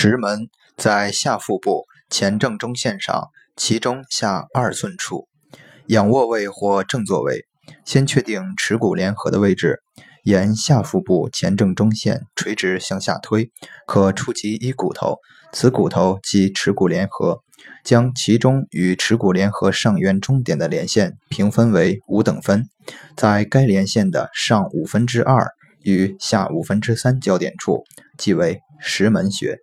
石门在下腹部前正中线上，其中下二寸处，仰卧位或正坐位。先确定耻骨联合的位置，沿下腹部前正中线垂直向下推，可触及一骨头，此骨头即耻骨联合。将其中与耻骨联合上缘中点的连线平分为五等分，在该连线的上五分之二与下五分之三交点处，即为石门穴。